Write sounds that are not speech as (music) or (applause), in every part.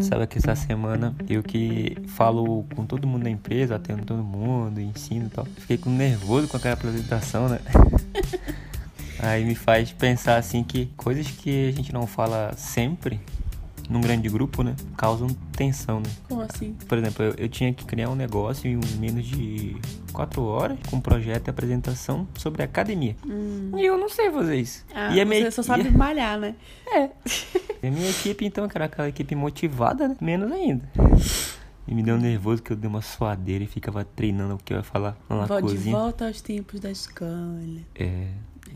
verdade, sabe que essa semana eu que falo com todo mundo da empresa, atendo todo mundo, ensino e tal. Fiquei com nervoso com aquela apresentação, né? (laughs) Aí me faz pensar assim que coisas que a gente não fala sempre num grande grupo, né? Causam tensão, né? Como assim? Por exemplo, eu, eu tinha que criar um negócio em menos de quatro horas com um projeto e apresentação sobre academia. E eu não sei fazer isso. Ah, e a você minha, só e sabe malhar, né? (laughs) e a minha equipe, então, que era aquela equipe motivada, né? Menos ainda. E me deu um nervoso que eu dei uma suadeira e ficava treinando o que eu ia falar lá na Vou de cozinha. volta aos tempos da escola. É.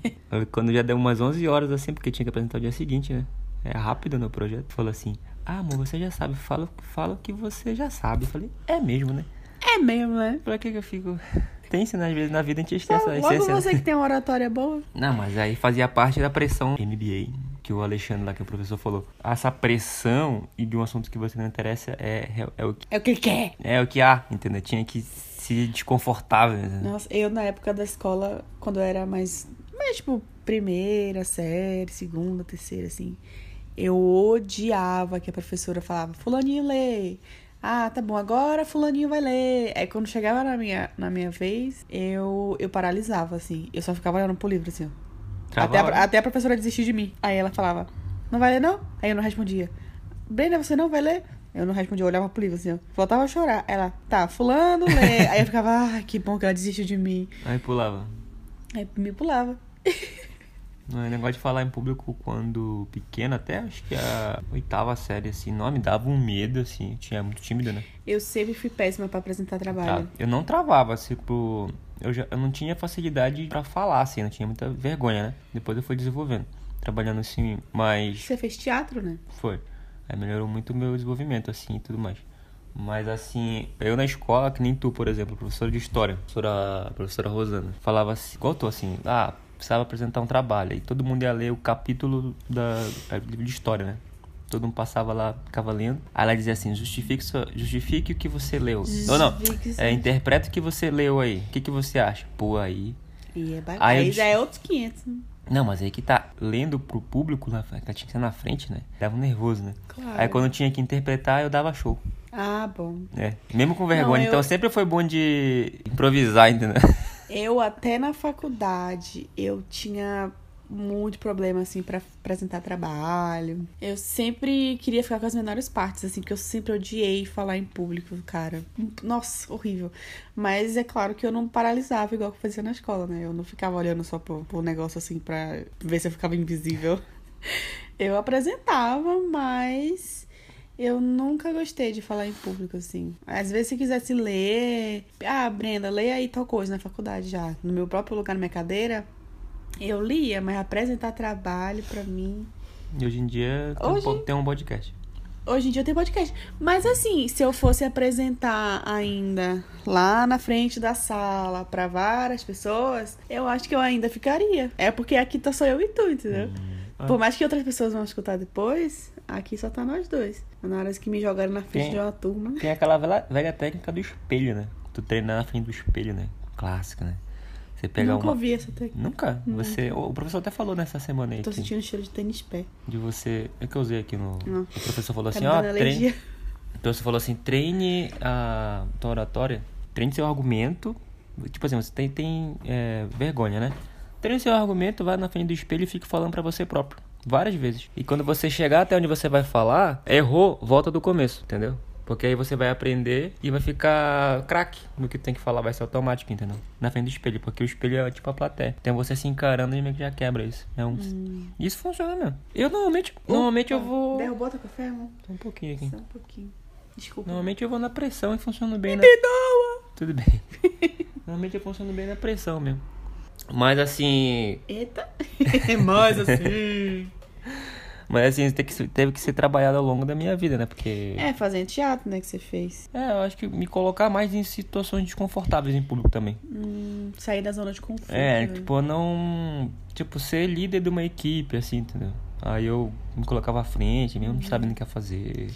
(laughs) Quando já deu umas 11 horas assim, porque tinha que apresentar o dia seguinte, né? É rápido no projeto. Falou assim: Ah, amor, você já sabe. Fala, fala o que você já sabe. Eu falei: É mesmo, né? É mesmo, né? Pra que que eu fico. Tem, né? Às vezes na vida a gente esquece a Logo essência. né? você que tem uma oratória boa. Não, mas aí fazia parte da pressão MBA, que o Alexandre lá, que o professor falou. Essa pressão e de um assunto que você não interessa é, é, é o, que, É o que ele quer. é o que há, entendeu? Tinha que se desconfortável, entendeu? Nossa, eu na época da escola, quando eu era mais, mais tipo, primeira série, segunda, terceira, assim, eu odiava que a professora falava, fulaninho lê. Ah, tá bom, agora fulaninho vai ler. Aí quando chegava na minha, na minha vez, eu, eu paralisava, assim. Eu só ficava olhando pro livro, assim, ó. Até a até a professora desistir de mim. Aí ela falava, não vai ler não? Aí eu não respondia. Brenda, você não vai ler? Eu não respondia, eu olhava pro livro assim, ó. Voltava a chorar. Ela, tá, fulano lê. Aí eu ficava, ah, que bom que ela desistiu de mim. Aí pulava. Aí me pulava. (laughs) É negócio de falar em público quando pequeno, até acho que a oitava série, assim, não, me dava um medo, assim, eu tinha muito tímida, né? Eu sempre fui péssima pra apresentar Tá. trabalho. Eu não travava, tipo, eu, já, eu não tinha facilidade pra falar, assim, eu não tinha muita vergonha, né? Depois eu fui desenvolvendo, trabalhando assim, mas Você fez teatro, né? foi. Aí melhorou muito o meu desenvolvimento, assim, e tudo mais. Mas assim, eu na escola, que nem tu, por exemplo, professora de história, professora, professora Rosana, falava assim, igual tu, assim, ah, precisava apresentar um trabalho. Aí todo mundo ia ler o capítulo da é, livro de história, né? Todo mundo passava lá, ficava lendo. Aí ela dizia assim, justifique, sua- justifique o que você leu. Não, não, Justifique é, interpreta o que você leu aí. O que, que você acha? Pô, aí... E é ba... Aí Aí, já é outros 500. né? Não, mas aí que tá, lendo pro público, lá, que tinha que ser na frente, né? Dava um nervoso, né? Claro. Aí quando eu tinha que interpretar, eu dava show. Ah, bom. É, mesmo com vergonha. Não, eu- Então sempre foi bom de improvisar, entendeu? (laughs) Eu até na faculdade, eu tinha muito problema, assim, pra apresentar trabalho. Eu sempre queria ficar com as menores partes, assim, porque eu sempre odiei falar em público, cara. Nossa, horrível. Mas é claro que eu não paralisava igual que eu fazia na escola, né? Eu não ficava olhando só pro, pro negócio, assim, pra ver se eu ficava invisível. (laughs) Eu apresentava, mas eu nunca gostei de falar em público, assim. Às vezes, se quisesse ler. Ah, Brenda, leia aí tal coisa na faculdade já. No meu próprio lugar, na minha cadeira, eu lia, mas apresentar trabalho pra mim. E hoje em dia Hoje- tem um podcast. Hoje em dia tem podcast. Mas assim, se eu fosse apresentar ainda lá na frente da sala pra várias pessoas, eu acho que eu ainda ficaria. É porque aqui tá só eu e tu, entendeu? Ah. Por mais que outras pessoas vão escutar depois, aqui só tá nós dois. Na hora que me jogaram na frente Quem- de uma turma. Tem aquela velha, velha técnica do espelho, né? Tu treinar na frente do espelho, né? Clássica, né? Você pega Nunca uma. ouvi essa técnica. Nunca? Você. O professor até falou nessa semana aí. Tô que- sentindo cheiro de tênis pé. de você. É que eu usei aqui no. Não. O professor falou Tá assim, ó, dando treine. O professor falou assim, treine a tua oratória, treine seu argumento. Tipo assim, você tem, tem é, vergonha, né? Treine seu argumento, vai na frente do espelho e fique falando pra você próprio. Várias vezes. E quando você chegar até onde você vai falar, errou, volta do começo, entendeu? Porque aí você vai aprender e vai ficar craque no que tem que falar, vai ser automático, entendeu? Na frente do espelho, porque o espelho é tipo a plateia. Então você se encarando e meio que já quebra isso. É um... Isso funciona mesmo. Eu normalmente, normalmente eu Opa, vou... Derrubou teu café, amor? Só um pouquinho aqui. Só um pouquinho. Desculpa. Normalmente eu vou na pressão e funciona bem na... Perdoa! Tudo bem. (laughs) Normalmente eu funciono bem na pressão mesmo. Mas assim. Eita! (laughs) Mais assim. Mas assim, tem que, teve que ser trabalhado ao longo da minha vida, né? Porque. É, fazendo teatro, né, que você fez. É, eu acho que me colocar mais em situações desconfortáveis em público também. Hum, sair da zona de conforto. É, né? tipo, não. Tipo, ser líder de uma equipe, assim, entendeu? Aí eu me colocava à frente, mesmo não sabendo o que ia fazer.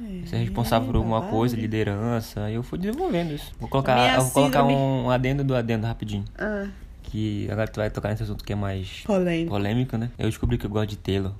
É, Ser responsável por alguma babado. coisa, liderança. Aí eu fui desenvolvendo isso. Vou colocar, vou colocar um adendo do adendo rapidinho. Ah, Que agora tu vai tocar nesse assunto que é mais polêmico. polêmico, né? Eu descobri que eu gosto de Taylor.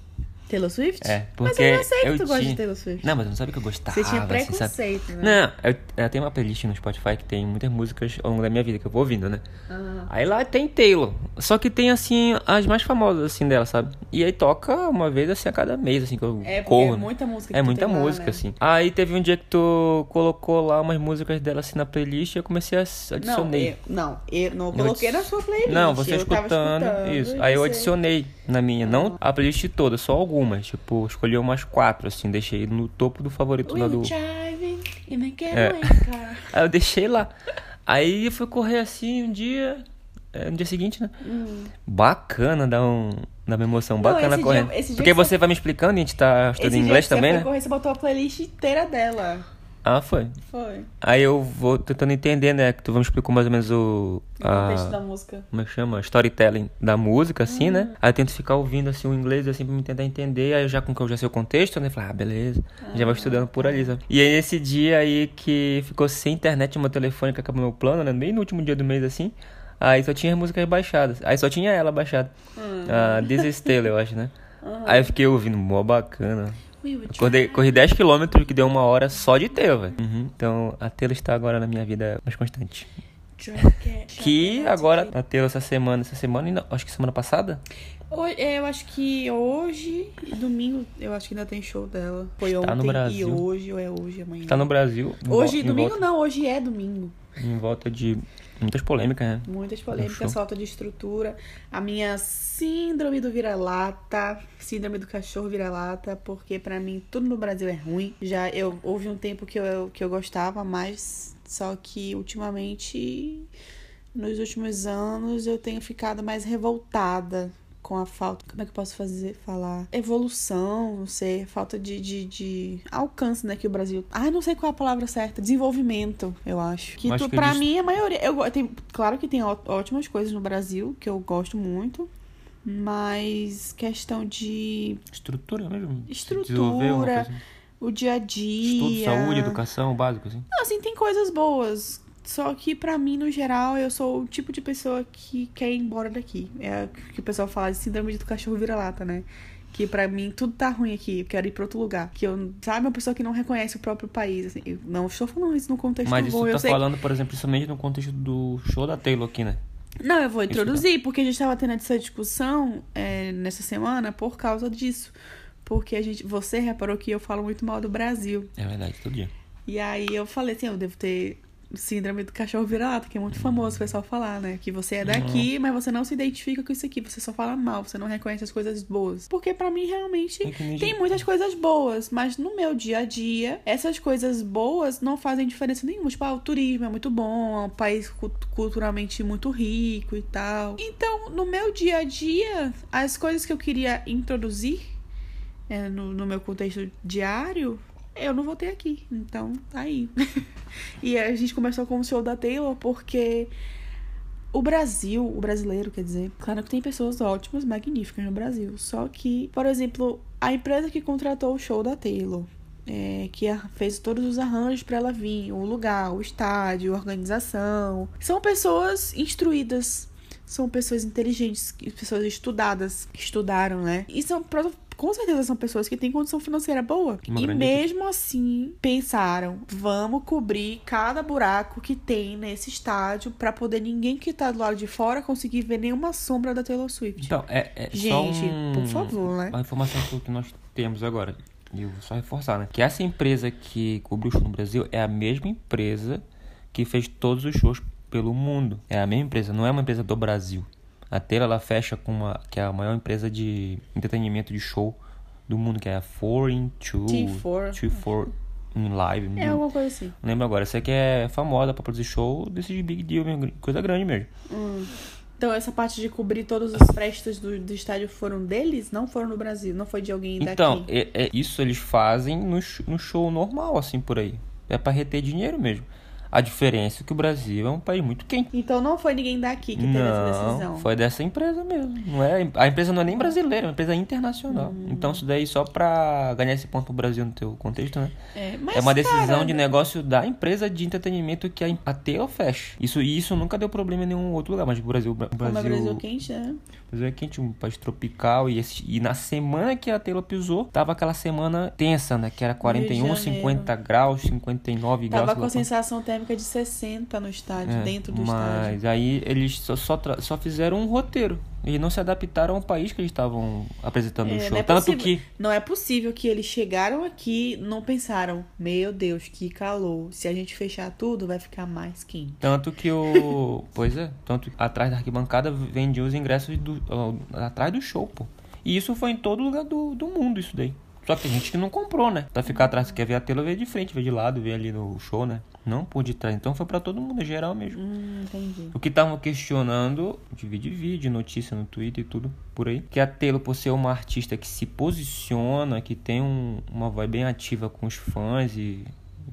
Taylor Swift? É, Mas porque eu não sei que eu tu gosta de tinha- Taylor Swift. Não, mas não sabe que eu gostava. Você tinha assim, preconceito, né? Não, eu, eu tenho uma playlist no Spotify que tem muitas músicas ao longo da minha vida que eu vou ouvindo, né? Ah. Aí lá tem Taylor. Só que tem, assim, as mais famosas, assim, dela, sabe? E aí toca uma vez, assim, a cada mês, assim, que eu É, porque corro. é muita música É muita tem lá, música, né? assim. Aí teve um dia que tu colocou lá umas músicas dela, assim, na playlist e eu comecei a Não, adicionei. eu, não, eu não Eu coloquei adi- na sua playlist. Não, você tava escutando, isso. Aí eu adicionei na minha, não a playlist toda, só algumas. Tipo, escolhi umas quatro, assim, deixei no topo do favorito lá do. driving in a É. getaway car. (laughs) Aí eu deixei lá. Aí eu fui correr assim um dia. é, no dia seguinte, né? Bacana, dá um. Dá uma emoção Não, bacana esse dia- correndo. esse dia Porque que você vai me explicando e a gente tá Esse estudando dia inglês que você também, foi né? correr, você botou a playlist inteira dela. Ah, foi. Foi. Aí eu vou tentando entender, né? Que tu me explicou mais ou menos o. O contexto da A, música. como é que chama? Storytelling da música, assim, Uhum. né? Aí eu tento ficar ouvindo assim o inglês, assim, pra me tentar entender. Aí já com que eu já sei o contexto, né? Falar, ah, beleza. Já vai estudando por ali, sabe? E aí esse dia aí que ficou sem internet telefone, que acabou meu plano, né? Bem no último dia do mês, assim. Aí só tinha as músicas baixadas. Aí só tinha ela baixada. Hum. Ah, This eu acho, né? (laughs) Aí eu fiquei ouvindo, mó bacana. Acordei, corri 10km, que deu uma hora só de velho. Uhum. Então a Taylor está agora na minha vida mais constante. (laughs) Que agora, a Taylor essa semana, essa semana, ainda- acho que semana passada, Hoje- é, Eu acho que hoje e domingo, eu acho que ainda tem show dela. Foi Está ontem no Brasil. e hoje, ou é hoje, amanhã. está no Brasil. Hoje, domingo volta, não, hoje é domingo. Em volta de muitas polêmicas, né? Muitas show. polêmicas, falta de estrutura. A minha síndrome do vira-lata, síndrome do cachorro vira-lata, porque pra mim tudo no Brasil é ruim. Já eu houve um tempo que eu, que eu gostava mais, só que ultimamente, nos últimos anos, eu tenho ficado mais revoltada com a falta. Como é que eu posso fazer? Falar? Evolução, não sei, falta de, de, de alcance, né? Que o Brasil. Ah, não sei qual é a palavra certa. Desenvolvimento, eu acho. Que, tu, que pra eles- mim, a maioria. Eu, tem, claro que tem ótimas coisas no Brasil, que eu gosto muito. Mas questão de Estrutura mesmo. Estrutura, assim. o dia a dia. Estudo, saúde, educação, básico, assim. Não, assim, tem coisas boas. Só que pra mim, no geral, eu sou o tipo de pessoa que quer ir embora daqui. É o que o pessoal fala de síndrome do cachorro vira-lata, né? Que pra mim tudo tá ruim aqui, eu quero ir pra outro lugar. Que eu, sabe, uma pessoa que não reconhece o próprio país. Assim, eu não estou falando isso no contexto Mas bom, eu tá sei. falando, por exemplo, principalmente no contexto do show da Taylor aqui, né? Não, eu vou introduzir, porque a gente tava tendo essa discussão é, nessa semana por causa disso. Porque a gente, você reparou que eu falo muito mal do Brasil. É verdade, todo dia. E aí eu falei assim, eu devo ter síndrome do cachorro vira-lata, que é muito famoso o pessoal falar, né? Que você é daqui, mas você não se identifica com isso aqui, você só fala mal, você não reconhece as coisas boas. Porque pra mim realmente nem tem muitas coisas boas, mas no meu dia a dia, essas coisas boas não fazem diferença nenhuma. Tipo, ah, o turismo é muito bom, é um país cult- culturalmente muito rico e tal. Então, no meu dia a dia, as coisas que eu queria introduzir é, no, no meu contexto diário, eu não vou ter aqui. Então, tá aí. (laughs) e a gente começou com o show da Taylor porque o Brasil, o brasileiro, quer dizer, claro que tem pessoas ótimas, magníficas no Brasil. Só que, por exemplo, a empresa que contratou o show da Taylor, é, que fez todos os arranjos para ela vir, o lugar, o estádio, a organização, são pessoas instruídas, são pessoas inteligentes, pessoas estudadas, que estudaram, né? E são com certeza são pessoas que têm condição financeira boa. Uma e mesmo assim, pensaram, vamos cobrir cada buraco que tem nesse estádio para poder ninguém que tá do lado de fora conseguir ver nenhuma sombra da Taylor Swift. Então, é, é só Gente, um- por favor, né? Uma informação que- que nós temos agora. E eu vou só reforçar, né? Que essa empresa que cobriu o show no Brasil é a mesma empresa que fez todos os shows pelo mundo. É a mesma empresa, não é uma empresa do Brasil. A Taylor, ela fecha com uma... Que é a maior empresa de entretenimento de show do mundo, que é a Foreign Two... T4. T4 in Live. É alguma coisa assim. lembro agora. Essa aqui é famosa pra produzir show desses big deal, coisa grande mesmo. Então, essa parte de cobrir todos os prestos do, do estádio foram deles? Não foram no Brasil, não foi de alguém daqui. Então, é, é- isso eles fazem no, no show normal, assim, por aí. É pra reter dinheiro mesmo. A diferença é que o Brasil é um país muito quente. Então não foi ninguém daqui que teve essa decisão. Foi dessa empresa mesmo. Não é, a empresa não é nem brasileira, é uma empresa internacional. Hum. Então isso daí só pra ganhar esse ponto pro Brasil no teu contexto, né? É, mas, é uma decisão cara, de negócio da empresa de entretenimento que a, a Taylor fecha. Isso, isso nunca deu problema em nenhum outro lugar, mas o Brasil, o Como é Brasil, Brasil quente, né? Brasil é quente, um país tropical. E, esse- e na semana que a Taylor pisou, tava aquela semana tensa, né? Que era 41, Janeiro. 50 graus, 59 graus. Tava com a sensação térmica de 60 no estádio, É, dentro do mas estádio. aí eles só, só, só fizeram um roteiro. E não se adaptaram ao país que eles estavam apresentando É, o show. não é Tanto possível- que. Não é possível que eles chegaram aqui não pensaram, meu Deus, que calor. Se a gente fechar tudo, vai ficar mais quente. Tanto que o. (laughs) pois é. Tanto que atrás da arquibancada vendiam os ingressos do, atrás do show, pô. E isso foi em todo lugar do, do mundo, isso daí. Só que tem gente que não comprou, né? Pra ficar atrás, quer ver a tela, ver de frente, ver de lado, ver ali no show, né? Não por de trás. Então foi pra todo mundo, é geral mesmo. Hum, entendi. O que estavam questionando, de vídeo, vídeo, notícia no Twitter e tudo por aí, que a Taylor, por ser uma artista que se posiciona, que tem um- uma voz bem ativa com os fãs e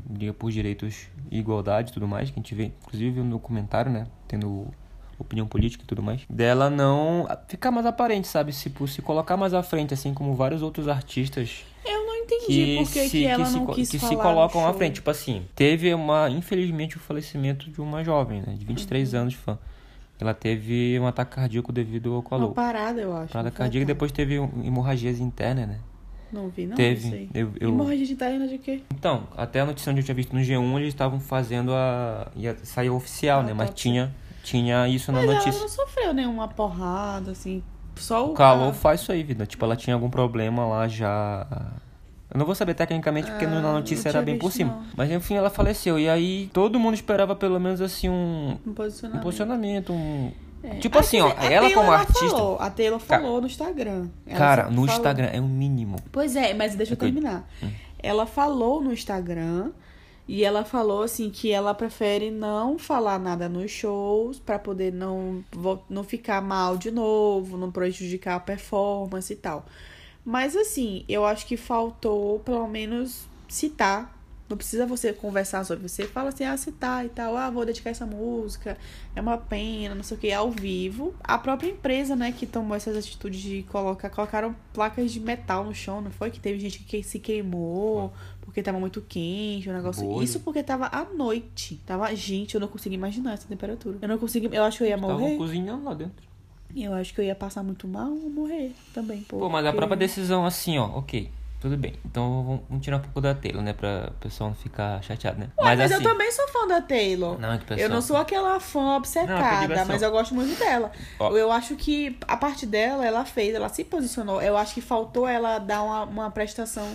liga por direitos e igualdade e tudo mais, que a gente vê, inclusive no comentário, né, tendo opinião política e tudo mais, dela não ficar mais aparente, sabe, se, se colocar mais à frente, assim como vários outros artistas Eu não entendi que, por que, se, que ela que, não se, quis que se colocam à frente. Tipo assim, teve uma, infelizmente, o falecimento de uma jovem, né? De 23 Uhum. anos, fã. Ela teve um ataque cardíaco devido ao Uma calor. parada, eu acho. Parada cardíaca e depois teve um- hemorragias internas, né? Não vi, não. teve. Não sei. Eu, eu... Hemorragia de italiana de quê? Então, até a notícia onde eu tinha visto no G1, eles estavam fazendo a. ia sair oficial, Ah, né? Mas tá, tinha, tinha isso na Mas ela notícia. não sofreu nenhuma porrada, assim. Só o, O calor cara- faz isso aí, vida. Tipo, ela tinha algum problema lá já. Eu não vou saber tecnicamente porque Ah, na notícia era bem por cima. não. Mas enfim, ela faleceu. E aí todo mundo esperava pelo menos assim um, Um um posicionamento. posicionamento. Um... É. Tipo Ah, assim, ó, dizer, ela como artista. Falou, a Taylor falou no Instagram. Ela Cara, no falou. Instagram é o mínimo. Pois é, mas deixa eu Ok. terminar. Hum. Ela falou no Instagram e ela falou assim que ela prefere não falar nada nos shows pra poder não não ficar mal de novo, não prejudicar a performance e tal. Mas assim, eu acho que faltou pelo menos citar. Não precisa você conversar sobre você, fala assim, ah, citar e tal, ah, vou dedicar essa música, é uma pena, não sei o que, ao vivo. A própria empresa, né, que tomou essas atitudes de colocar, colocaram placas de metal no chão, não foi? Que teve gente que se queimou porque tava muito quente, o negócio. Isso porque tava à noite. Tava, gente, eu não consigo imaginar essa temperatura. Eu não consigo, eu acho que eu ia morrer. cozinhando lá dentro. Eu acho que eu ia passar muito mal ou morrer também. Pô, mas a própria decisão assim, ó, ok. Tudo bem. Então vamos- tirar um pouco da Taylor, né? Pra o pessoal não ficar chateado, né? Ué, mas, assim. eu também sou fã da Taylor. Não, é que o pessoal... Eu não sou aquela fã Não, obcecada, que diversão. mas eu gosto muito dela. Ó. Eu acho que a parte dela, ela fez, ela se posicionou. Eu acho que faltou ela dar uma, uma prestação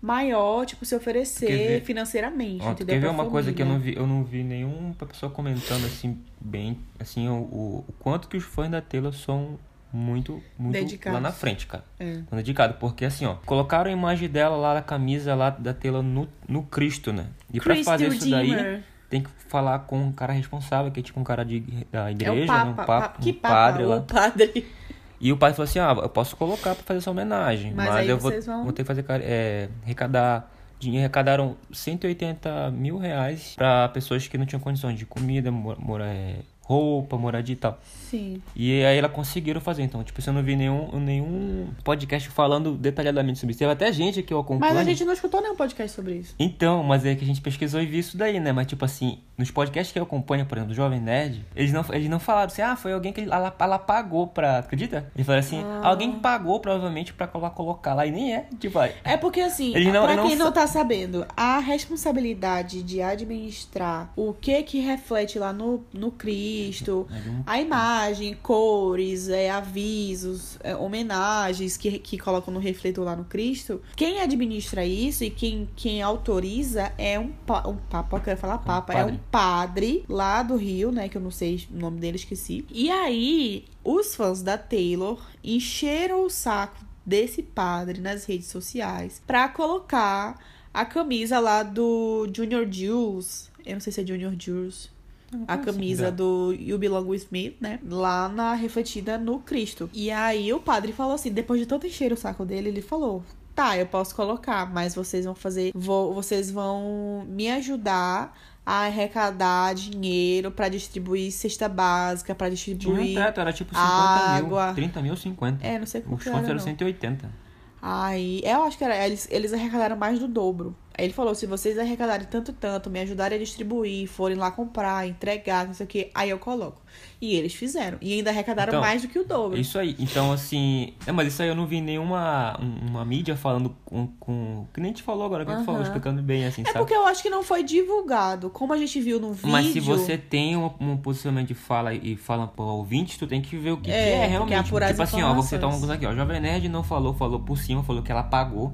maior, tipo, se oferecer ver- financeiramente, Ó, tu entendeu? quer ver uma coisa que eu não família. vi, eu não vi nenhuma pessoa comentando assim bem, assim, o, o, o quanto que os fãs da Taylor são muito, muito Dedicados. lá na frente, cara. É. São dedicados, porque assim, ó, colocaram a imagem dela lá, a camisa lá da Taylor no, no Cristo, né? E pra Chris fazer isso daí, Redeemer. tem que falar com um cara responsável, que é tipo um cara de, da É igreja, né? Papa. Um, Papa- um padre lá. padre. E o padre falou assim, ah, eu posso colocar pra fazer essa homenagem, Mas mas, eu vou, vão- vou ter que fazer, é, arrecadar dinheiro, arrecadaram 180 mil reais pra pessoas que não tinham condições de comida, mora, mora- é, roupa, moradia e tal. Sim. E aí ela conseguiram fazer, então, tipo, eu não vi nenhum, nenhum podcast falando detalhadamente sobre isso. Teve até gente que eu acompanho. Mas a gente não escutou nenhum podcast sobre isso. Então, mas é que a gente pesquisou e viu isso daí, né? Mas, tipo assim, nos podcasts que eu acompanho, por exemplo, do Jovem Nerd, eles não, eles não falaram assim, ah, foi alguém que ela, ela pagou pra. Acredita? Ele falou assim, Ah. alguém pagou provavelmente pra colo- colocar lá. E nem é. Tipo, aí, É porque, assim, Eles não- pra não quem não tá sabendo, a responsabilidade de administrar o que que reflete lá no, no Cristo, a imagem, cores, é, avisos, é, homenagens que, que colocam no refletor lá no Cristo, quem administra isso e quem, quem autoriza é um, pa, um papa, eu quero falar papa, é padre. um padre lá do Rio, né, que eu não sei o nome dele, esqueci. E aí, os fãs da Taylor encheram o saco desse padre nas redes sociais pra colocar a camisa lá do Junior Jules. Eu não sei se é Junior Jules. A camisa do You Belong With Me, né? Lá na refletida no Cristo. E aí o padre falou assim, depois de tanto encher o saco dele, ele falou: tá, eu posso colocar, mas vocês vão fazer, vou, vocês vão me ajudar a arrecadar dinheiro pra distribuir cesta básica, pra Tinha um distribuir. teto, era tipo 50 água. mil. 30 mil, 50. É, não sei Os quanto fontes era, eram não. 180. Aí, eu acho que era, eles, eles arrecadaram mais do dobro. Aí ele falou: se vocês arrecadarem tanto tanto, me ajudarem a distribuir, forem lá comprar, entregar, não sei o que, aí eu coloco. E eles fizeram. E ainda arrecadaram Então, mais do que o dobro. Isso aí. Então, assim. É, mas isso aí eu não vi nenhuma um- uma mídia falando com. com que nem a gente falou agora, que a gente falou, explicando bem, assim, É sabe? porque eu acho que não foi divulgado. Como a gente viu no vídeo. Mas se você tem um, um posicionamento de fala e fala pro ouvinte, tu tem que ver o que que É, é, tem que realmente. apurar tipo as assim, ó, vou citar coisa aqui, ó. Jovem Nerd não falou, falou por cima, falou que ela pagou.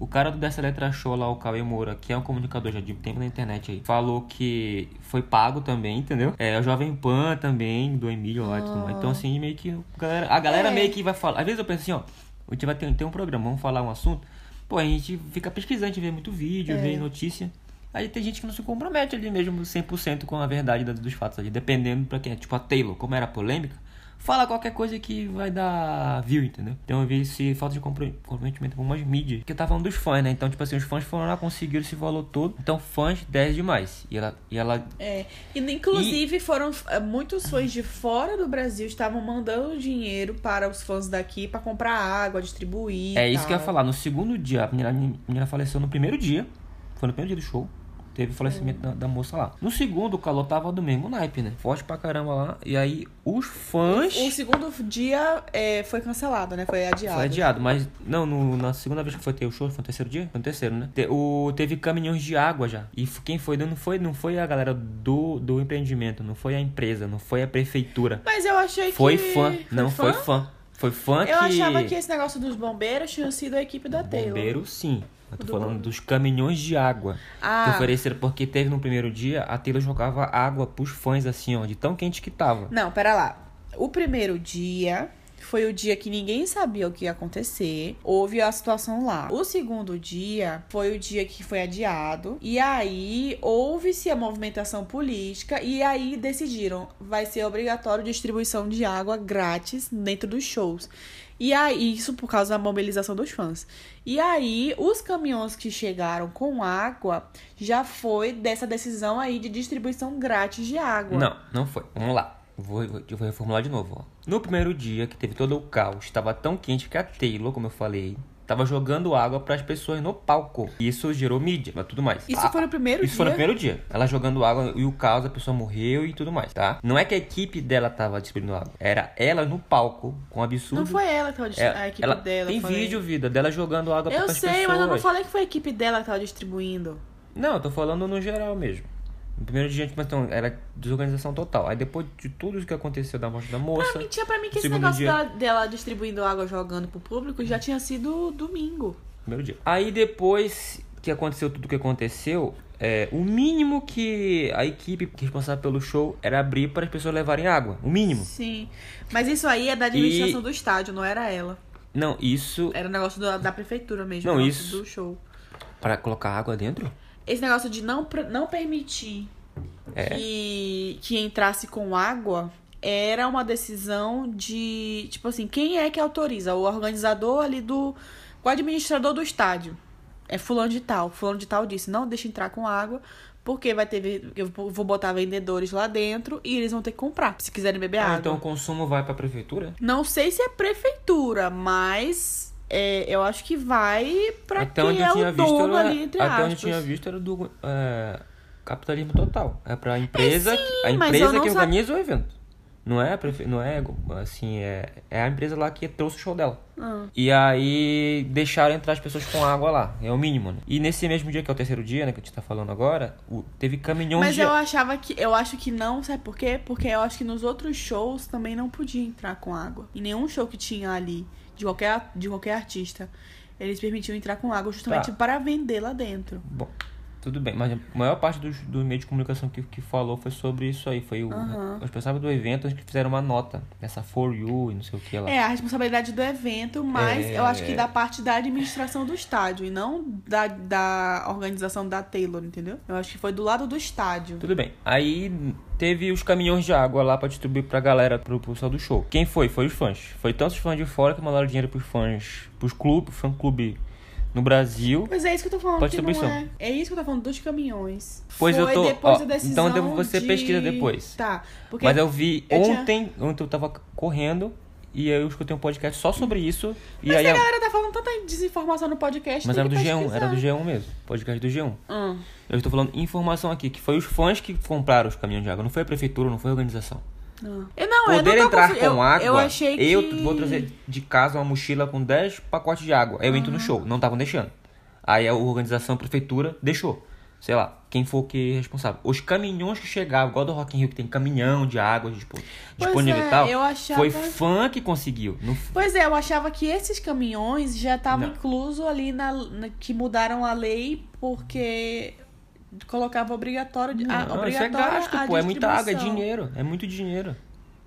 O cara do Dessa Letra Show lá, o Cauê Moura, que é um comunicador já de tempo na internet aí, falou que foi pago também, entendeu? É, o Jovem Pan também, do Emílio lá e tudo mais. Então, assim, meio que. A galera, a galera Ah. É. meio que vai falar. Às vezes eu penso assim, ó, a gente vai ter, ter um programa, vamos falar um assunto. Pô, a gente fica pesquisando, a gente vê muito vídeo, É. vê notícia. Aí tem gente que não se compromete ali mesmo 100% com a verdade da- dos fatos ali, dependendo pra quem é. Tipo a Taylor, como era polêmica, fala qualquer coisa que vai dar view, entendeu? Então eu vi esse falta de compro- comprometimento com umas mídias. Que eu tava falando dos fãs, né? Então, tipo assim, os fãs foram lá, conseguiram esse valor todo. Então, fãs 10 demais. E ela, e ela É. E, inclusive, foram é, muitos fãs de fora do Brasil estavam mandando dinheiro para os fãs daqui para comprar água, distribuir. É e isso que eu ia falar. No segundo dia, a menina, a menina faleceu no primeiro dia. Foi no primeiro dia do show. Teve falecimento da, da moça lá. No segundo, o calor tava do mesmo naipe, né? Forte pra caramba lá. E aí, os fãs. O segundo dia é, foi cancelado, né? Foi adiado. Foi adiado, mas não, no- na segunda vez que foi ter o show, foi no terceiro dia? Foi no terceiro, né? Te- o, teve caminhões de água já. E quem foi, não foi, não foi a galera do, do empreendimento, não foi a empresa, não foi a prefeitura. Mas eu achei Foi que. fã, não foi fã. Foi fã que. Eu achava que esse negócio dos bombeiros tinha sido a equipe da Taylor. Bombeiro, sim. Eu tô Do falando dos caminhões de água que Ah, ofereceram, porque teve no primeiro dia, a Taylor jogava água pros fãs, assim, ó, de tão quente que tava. não, pera lá. O primeiro dia foi o dia que ninguém sabia o que ia acontecer. Houve a situação lá. O segundo dia foi o dia que foi adiado. E aí houve-se a movimentação política. E aí decidiram: vai ser obrigatório distribuição de água grátis dentro dos shows. E aí, isso por causa da mobilização dos fãs. E aí, os caminhões que chegaram com água já foi dessa decisão aí de distribuição grátis de água. Não, não foi. Vamos lá. Vou, vou- eu vou reformular de novo. Ó. No primeiro dia, que teve todo o caos, estava tão quente que a Taylor, como eu falei, tava jogando água pras pessoas no palco. Isso gerou mídia, mas tudo mais. Isso Ah, foi no primeiro Isso dia? foi no primeiro dia. Ela jogando água e o caos, a pessoa morreu e tudo mais, tá? Não é que a equipe dela tava distribuindo água. Era ela no palco, com um absurdo. Não foi ela que tava dist- É, a equipe ela dela. Tem eu vídeo, vida, dela jogando água Eu pras sei, pessoas. mas eu não falei que foi a equipe dela que tava distribuindo. Não, eu tô falando no geral mesmo. No primeiro dia, tipo, então, era desorganização total. Aí depois de tudo isso que aconteceu da morte da moça. Pra mim, tinha pra mim que esse negócio dia. dela, dela distribuindo água jogando pro público já tinha sido domingo. Primeiro dia. Aí depois que aconteceu tudo que aconteceu, é, o mínimo que a equipe que responsável pelo show era abrir para as pessoas levarem água. O mínimo. Sim. Mas isso aí é da administração do estádio, não era ela. Não, isso Era um negócio da, da prefeitura mesmo. Não, isso- Do show. para colocar água dentro? Esse negócio de não, não permitir É. que, que entrasse com água era uma decisão de. Tipo assim, quem é que autoriza? O organizador ali do. O administrador do estádio. É fulano de tal. Fulano de tal disse: não deixa entrar com água. Porque vai ter. Eu vou botar vendedores lá dentro e eles vão ter que comprar. Se quiserem beber Ah, água. então o consumo vai para a prefeitura? Não sei se é prefeitura, mas é, eu acho que vai pra Até quem é o dono era, ali, entre até onde eu aspas. tinha visto era do é, capitalismo total. É para a empresa, sim, a empresa que organiza o evento. Não é, não é assim, é, é a empresa lá que trouxe o show dela. Ah. E aí deixaram entrar as pessoas com água lá. É o mínimo, né? E nesse mesmo dia, que é o terceiro dia, né, que a gente tá falando agora, o- teve caminhões Mas de. eu achava que. Eu acho que não, sabe por quê? Porque eu acho que nos outros shows também não podia entrar com água. Em nenhum show que tinha ali, de qualquer, de qualquer artista, eles permitiam entrar com água justamente Tá. para vender lá dentro. Bom, tudo bem, mas a maior parte dos, do meio de comunicação que, que falou foi sobre isso aí. Foi o, os responsáveis do evento que fizeram uma nota, essa For You e não sei o que lá. É a responsabilidade do evento, mas É. eu acho que da parte da administração do estádio e não da, da organização da Taylor, entendeu? Eu acho que foi do lado do estádio. Tudo bem. Aí teve os caminhões de água lá pra distribuir pra galera pro pessoal do show. Quem foi? Foi os fãs. Foi tanto os fãs de fora que mandaram dinheiro pros fãs, pros clubes, fã clube No Brasil. Pois é isso que eu tô falando, Pode distribuição. é. É isso que eu tô falando dos caminhões. Pois eu Foi tô- depois ó, então devo- você de- pesquisa depois. Tá. Mas eu vi eu tinha- ontem, ontem eu tava correndo e aí eu escutei um podcast só sobre isso. E Mas aí a galera tá falando tanta desinformação no podcast, Mas era do que G1, pesquisar. era do G1 mesmo. Podcast do G1. Hum. Eu estou falando informação aqui, que foi os fãs que compraram os caminhões de água, não foi a prefeitura, não foi a organização. Não. Eu não, Poder eu entrar com eu, água, Eu achei que... eu vou trazer de casa uma mochila com 10 pacotes de água. Aí eu entro no show, não estavam deixando. Aí a organização, a prefeitura, deixou. Sei lá, quem for que é responsável. Os caminhões que chegavam, igual do Rock in Rio, que tem caminhão de água tipo, disponível é, e tal. achava- Foi fã que conseguiu. Não Pois é, eu achava que esses caminhões já estavam incluso ali na, na- que mudaram a lei porque colocava obrigatório de, Não, isso é gasto, pô. É muita água, é dinheiro. É muito dinheiro.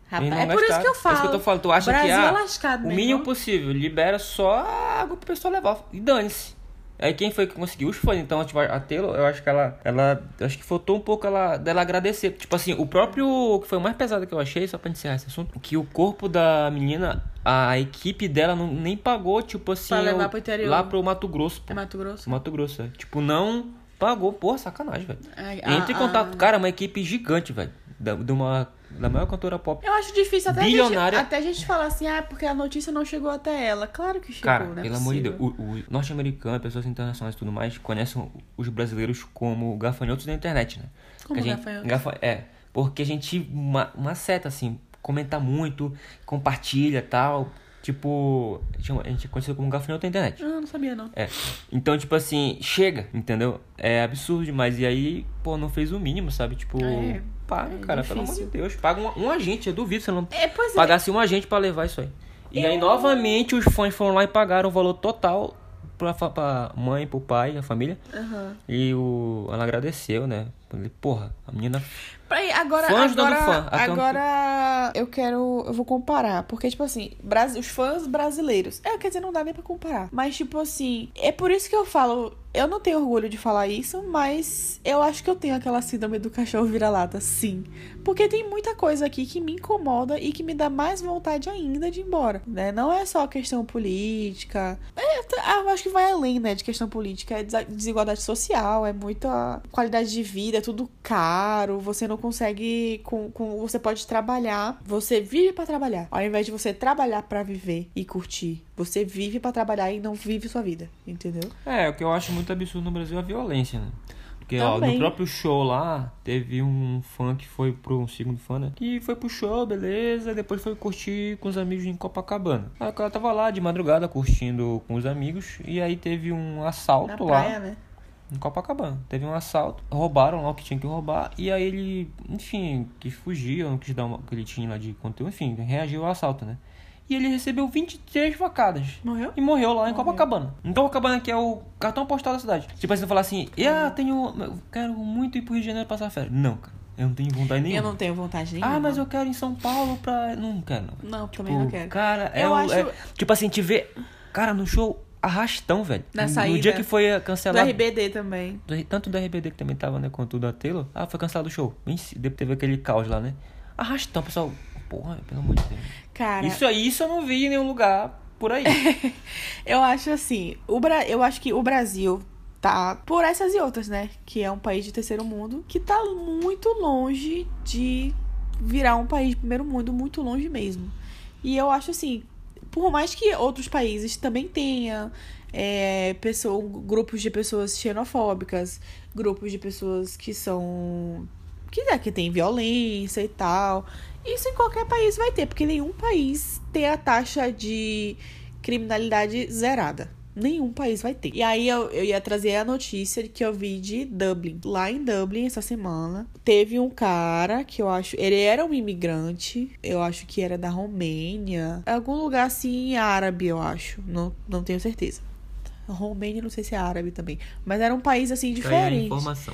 Rapaz, é por isso que eu falo. É isso que eu tô falando. Tu acha Brasil que ah, é lascado o mínimo possível, libera só a água pro pessoal levar. E dane-se. Aí quem foi que conseguiu? Os fãs. Então, tipo, a Taylor, eu acho que ela. Ela. Acho que faltou um pouco ela, dela agradecer. Tipo assim, o próprio. O que foi o mais pesado que eu achei, só pra encerrar esse assunto, que o corpo da menina, a equipe dela não, nem pagou, tipo assim. Pra levar o- pro interior. Lá pro Mato Grosso, pô. É Mato Grosso? Mato Grosso, é. Tipo, não pagou. Porra, sacanagem, velho. Ai, Entra em contato. ah. Cara, uma equipe gigante, velho. Da, de uma. Da maior cantora pop. Eu acho difícil até a, gente, Bilionária. até a gente falar assim, ah, porque a notícia não chegou até ela. Claro que chegou, Cara, né? pelo amor de Deus, o, o norte-americano, pessoas internacionais e tudo mais, conhecem os brasileiros como gafanhotos da internet, né? Como Que a gente- gafanhoto? gafa- é, porque a gente, uma, uma seta, assim, comenta muito, compartilha e tal. Tipo, a gente é conhecido como gafanhoto da internet. Ah, não sabia não. É. Então, tipo assim, chega, entendeu? É absurdo demais. E aí, pô, não fez o mínimo, sabe? Tipo, É, paga, é cara, pelo amor de difícil. Deus. Paga um, um agente, eu duvido você não É, pois é. pagasse um agente pra levar isso aí. E aí, Eu- novamente, os fãs foram lá e pagaram o valor total pra, pra mãe, pro pai, a família. Aham. E o, ela agradeceu, né? Falei, porra, a menina. Peraí, agora, Fã agora, fã. Agora eu quero, eu vou comparar, porque tipo assim, Bras- os fãs brasileiros, é, quer dizer, não dá nem pra comparar, mas tipo assim, é por isso que eu falo, eu não tenho orgulho de falar isso, mas eu acho que eu tenho aquela síndrome do cachorro vira-lata, sim, porque tem muita coisa aqui que me incomoda e que me dá mais vontade ainda de ir embora, né? Não é só questão política, é, ah, eu acho que vai além, né, de questão política, é desigualdade social, é muita qualidade de vida, tudo caro, você não consegue com, com você pode trabalhar, você vive pra trabalhar, ao invés de você trabalhar pra viver e curtir, você vive pra trabalhar e não vive sua vida, entendeu? É, o que eu acho muito absurdo no Brasil é a violência, né? Porque, ó, no próprio show lá, teve um fã que foi pro um segundo fã, né? Que foi pro show, beleza, depois foi curtir com os amigos em Copacabana. Aí o cara tava lá de madrugada curtindo com os amigos, e aí teve um Na assalto lá. praia, né? Em Copacabana. Teve um assalto, roubaram lá o que tinha que roubar, e aí ele, enfim, quis fugir, ou não quis dar uma, o que ele tinha lá de conteúdo, enfim, reagiu ao assalto, né? E ele recebeu 23 facadas. Morreu? E morreu lá em Morreu. Copacabana. Em Copacabana, que é o cartão postal da cidade. Tipo assim, você falar assim, ah, tenho. Eu quero muito ir pro Rio de Janeiro passar férias. Não, cara. Eu não tenho vontade nenhuma. Eu não tenho vontade nenhuma. Ah, mas eu quero ir em São Paulo pra. Não quero, não. Não, Tipo, também não quero. Cara, é, Eu o- acho- é- Tipo assim, te ver. Cara, no show arrastão, velho. Na no, saída. No dia que foi Do cancelado. RBD também. do- Tanto do RBD que também tava, né? Quanto o da Taylor. Ah, foi cancelado o show. Depois Teve aquele caos lá, né? Arrastão, pessoal. Porra, pelo amor de Deus. Cara, Isso aí, isso eu não vi em nenhum lugar por aí. (laughs) eu acho assim, o Bra... eu acho que o Brasil tá por essas e outras, né? Que é um país de terceiro mundo que tá muito longe de virar um país de primeiro mundo, muito longe mesmo. E eu acho assim, por mais que outros países também tenham é, grupos de pessoas xenofóbicas, grupos de pessoas que são que é que tem violência e tal. Isso em qualquer país vai ter, porque nenhum país tem a taxa de criminalidade zerada. Nenhum país vai ter. E aí eu, eu ia trazer a notícia que eu vi de Dublin. Lá em Dublin, essa semana, teve um cara que eu acho. Ele era um imigrante. Eu acho que era da Romênia. Algum lugar assim árabe, eu acho. Não, não tenho certeza. Romênia, não sei se é árabe também. Mas era um país assim Tá aí a diferente. informação.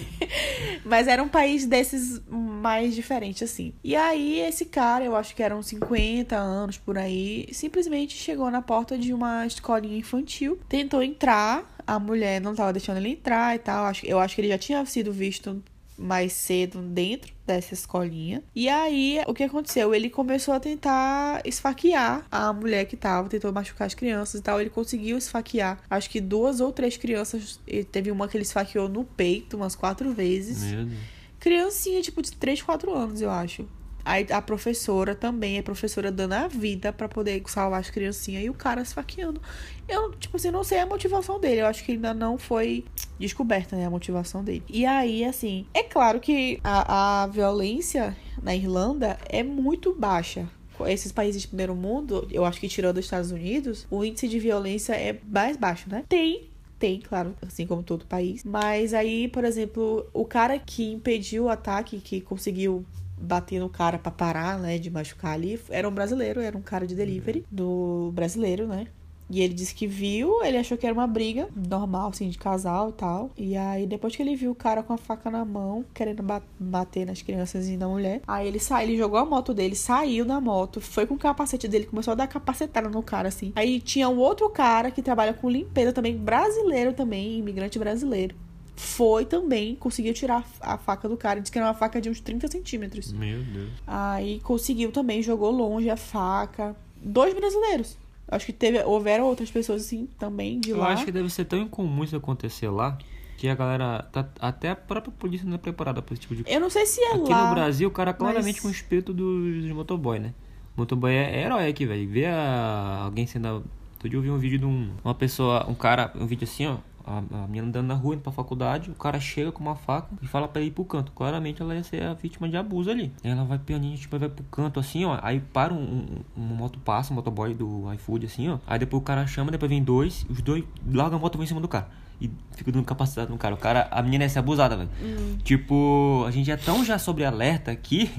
(laughs) Mas era um país desses mais diferente, assim. E aí, esse cara, eu acho que eram 50 anos por aí, simplesmente chegou na porta de uma escolinha infantil, tentou entrar, a mulher não tava deixando ele entrar e tal. Eu acho que ele já tinha sido visto mais cedo dentro dessa escolinha. E aí, o que aconteceu? Ele começou a tentar esfaquear a mulher que tava, tentou machucar as crianças e tal. Ele conseguiu esfaquear, acho que duas ou três crianças. Teve uma que ele esfaqueou no peito umas quatro vezes. Meu Deus. Criancinha, tipo, de 3, 4 anos, eu acho. Aí a professora também, a professora dando a vida para poder salvar as criancinhas e o cara esfaqueando. Eu, tipo assim, não sei a motivação dele. Eu acho que ainda não foi descoberta, né, a motivação dele. E aí, assim, é claro que a, a violência na Irlanda é muito baixa. Esses países de primeiro mundo, eu acho que tirando os Estados Unidos, o índice de violência é mais baixo, né? Tem tem, claro, assim como todo país. Mas aí, por exemplo, o cara que impediu o ataque, que conseguiu bater no cara para parar, né, de machucar ali, era um brasileiro, era um cara de delivery do brasileiro, né? E ele disse que viu, ele achou que era uma briga normal, assim, de casal e tal. E aí, depois que ele viu o cara com a faca na mão, querendo bater nas crianças e na mulher, aí ele saiu, ele jogou a moto dele, saiu da moto, foi com o capacete dele, começou a dar capacetada no cara, assim. Aí tinha um outro cara que trabalha com limpeza também, brasileiro também, imigrante brasileiro foi também, conseguiu tirar a faca do cara. Disse que era uma faca de uns 30 centímetros. Meu Deus. Aí conseguiu também, jogou longe a faca. Dois brasileiros. Acho que teve, houveram outras pessoas assim também de Eu lá. Eu acho que deve ser tão incomum isso acontecer lá. Que a galera. Tá, até a própria polícia não é preparada pra esse tipo de Eu não sei se é aqui lá. Aqui no Brasil, o cara claramente mas... com o espírito dos, dos motoboy, né? Motoboy é, é herói aqui, velho. Ver a, alguém sendo. Todo dia eu vi um vídeo de um, uma pessoa, um cara, um vídeo assim, ó a, a menina andando na rua, indo pra faculdade, o cara chega com uma faca e fala pra ela ir pro canto. Claramente ela ia ser a vítima de abuso ali. Ela vai pianinho, tipo, vai pro canto assim, ó. Aí para um, um, um moto passa, um motoboy do iFood, assim, ó. Aí depois o cara chama, depois vem dois, os dois largam a moto vem em cima do cara. E fica dando capacidade no cara. O cara, a menina ia ser abusada, velho. Hum. Tipo, a gente é tão já sobre alerta aqui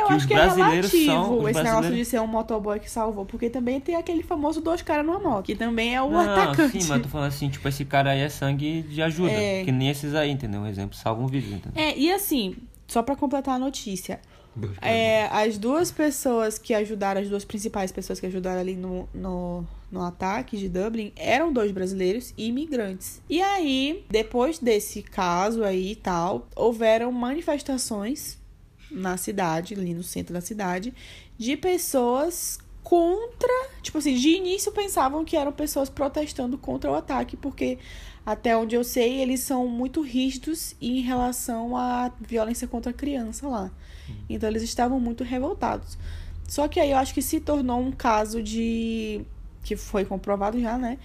eu que acho que é relativo são, esse brasileiros... negócio de ser um motoboy que salvou. Porque também tem aquele famoso dois caras numa moto, que também é o Não, atacante. sim, mas tô falando assim, tipo, esse cara aí é sangue de ajuda. É. Que nem esses aí, entendeu? Um exemplo, salvam vidas, entendeu? É, e assim, só pra completar a notícia. É, as duas pessoas que ajudaram, as duas principais pessoas que ajudaram ali no, no, no ataque de Dublin eram dois brasileiros e imigrantes. E aí, depois desse caso aí e tal, houveram manifestações na cidade, ali no centro da cidade, de pessoas contra. Tipo assim, de início pensavam que eram pessoas protestando contra o ataque, porque até onde eu sei, eles são muito rígidos em relação à violência contra a criança lá. Então eles estavam muito revoltados. Só que aí eu acho que se tornou um caso de. que foi comprovado já, né?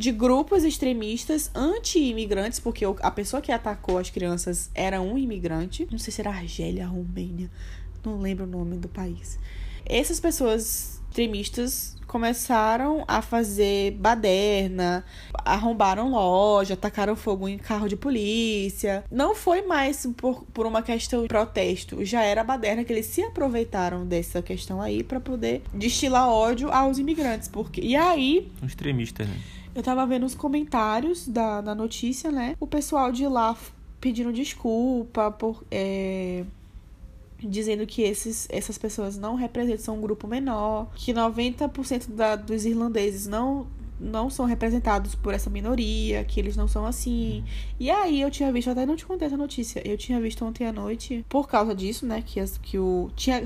De grupos extremistas anti-imigrantes, porque a pessoa que atacou as crianças era um imigrante. Não sei se era Argélia, Romênia. Não lembro o nome do país. Essas pessoas extremistas começaram a fazer baderna, arrombaram loja, atacaram fogo em carro de polícia. Não foi mais por, por uma questão de protesto, já era baderna que eles se aproveitaram dessa questão aí para poder destilar ódio aos imigrantes. Porque... E aí. Um extremista, né? Eu tava vendo os comentários da, da notícia, né? O pessoal de lá pedindo desculpa por. É dizendo que esses, essas pessoas não representam, um grupo menor, que 90% da, dos irlandeses não, não são representados por essa minoria, que eles não são assim. E aí eu tinha visto, até não te contei essa notícia, eu tinha visto ontem à noite, por causa disso, né, que, as, que o... Tinha,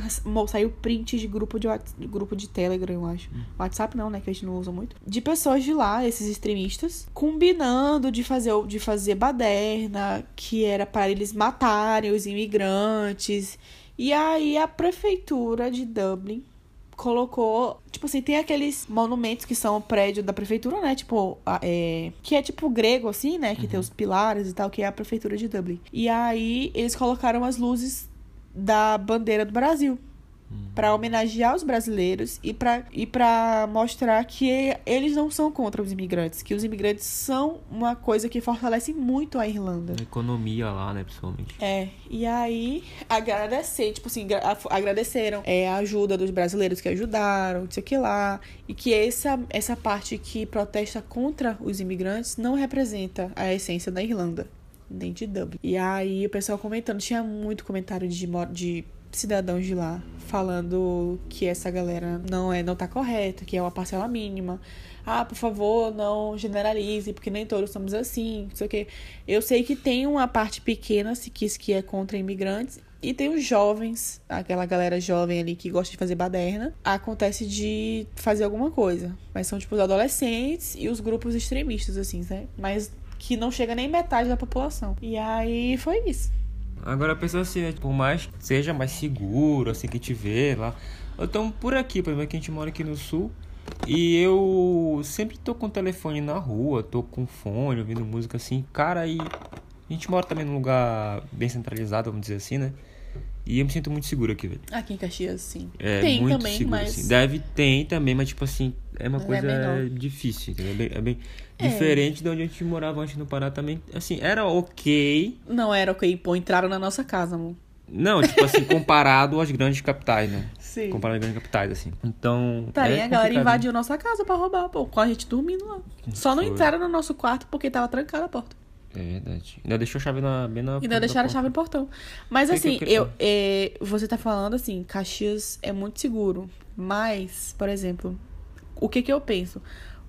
saiu print de grupo de, de grupo de Telegram, eu acho. WhatsApp não, né, que a gente não usa muito. De pessoas de lá, esses extremistas, combinando de fazer, de fazer baderna, que era para eles matarem os imigrantes... E aí a prefeitura de Dublin colocou, tipo assim, tem aqueles monumentos que são o prédio da prefeitura, né? Tipo, é, que é tipo grego, assim, né? Que uhum. tem os pilares e tal, que é a prefeitura de Dublin. E aí eles colocaram as luzes da bandeira do Brasil para homenagear os brasileiros e para e para mostrar que eles não são contra os imigrantes, que os imigrantes são uma coisa que fortalece muito a Irlanda. A economia lá, né, principalmente. É, e aí agradecer, tipo assim, agradeceram é, a ajuda dos brasileiros que ajudaram, não sei o que lá, e que essa, essa parte que protesta contra os imigrantes não representa a essência da Irlanda, nem de Dublin. E aí o pessoal comentando, tinha muito comentário de, de cidadãos de lá falando que essa galera não é não tá correta, que é uma parcela mínima. Ah, por favor, não generalize, porque nem todos somos assim, não sei o quê. Eu sei que tem uma parte pequena se quis que é contra imigrantes e tem os jovens, aquela galera jovem ali que gosta de fazer baderna. Acontece de fazer alguma coisa. Mas são tipo os adolescentes e os grupos extremistas, assim, né? Mas que não chega nem metade da população. E aí foi isso. Agora pensa assim, né? por mais que seja mais seguro, assim, que te vê lá. Então, por aqui, por exemplo, que a gente mora aqui no sul. E eu sempre tô com o telefone na rua, tô com fone, ouvindo música assim. Cara, e a gente mora também num lugar bem centralizado, vamos dizer assim, né? E eu me sinto muito seguro aqui, velho. Aqui em Caxias, sim. É, tem muito também, seguro, mas. assim. Deve, tem também, mas tipo assim, é uma Mas é coisa menor. difícil, entendeu? É bem, é bem É. diferente de onde a gente morava antes no Pará também. Assim, era ok. Não era ok, pô, entraram na nossa casa, amor. Não, tipo assim, (laughs) comparado às grandes capitais, né? Sim. Comparado às grandes capitais, assim. Então. Também é a galera invadiu nossa casa pra roubar, pô, com a gente dormindo lá. Só não Foi. entraram no nosso quarto porque tava trancada a porta. É verdade. Ainda deixou a chave na, bem na. Ainda deixaram a chave no portão. Mas Que que assim, eu- eu, é, você tá falando assim, Caxias é muito seguro. Mas, por exemplo, o que que eu penso?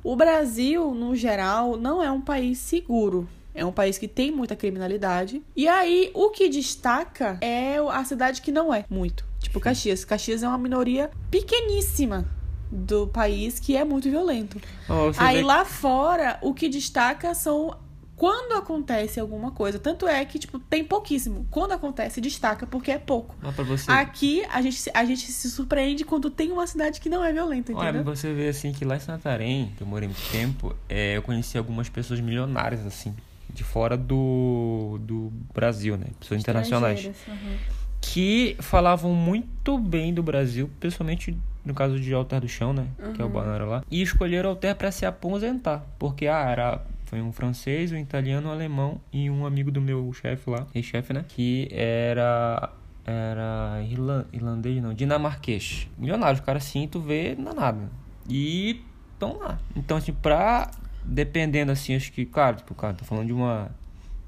O Brasil, no geral, não é um país seguro. É um país que tem muita criminalidade. E aí, o que destaca é a cidade que não é muito. Tipo Caxias. Caxias é uma minoria pequeníssima do país que é muito violento. Você Aí vê- lá fora, o que destaca são quando acontece alguma coisa. Tanto é que, tipo, tem pouquíssimo. Quando acontece, destaca, porque é pouco. Aqui, a gente, se- a gente se surpreende quando tem uma cidade que não é violenta, Olha, entendeu? você vê assim que lá em Santarém, que eu morei muito tempo, é, eu conheci algumas pessoas milionárias, assim, de fora do, do Brasil, né? Pessoas internacionais. Uhum. Que falavam muito bem do Brasil, principalmente no caso de Alter do Chão, né? Que é o balneário lá. E escolheram Alter pra se aposentar. Porque, ah, era. Foi um francês, um italiano, um alemão e um amigo do meu chefe lá, ex-chefe, né? Que era. Era irlan- irlandês, não, dinamarquês. Milionário, os caras assim, tu vê, não é nada. E estão lá. Então, assim, pra. Dependendo, assim, acho que, claro, tipo, cara, tô falando de uma.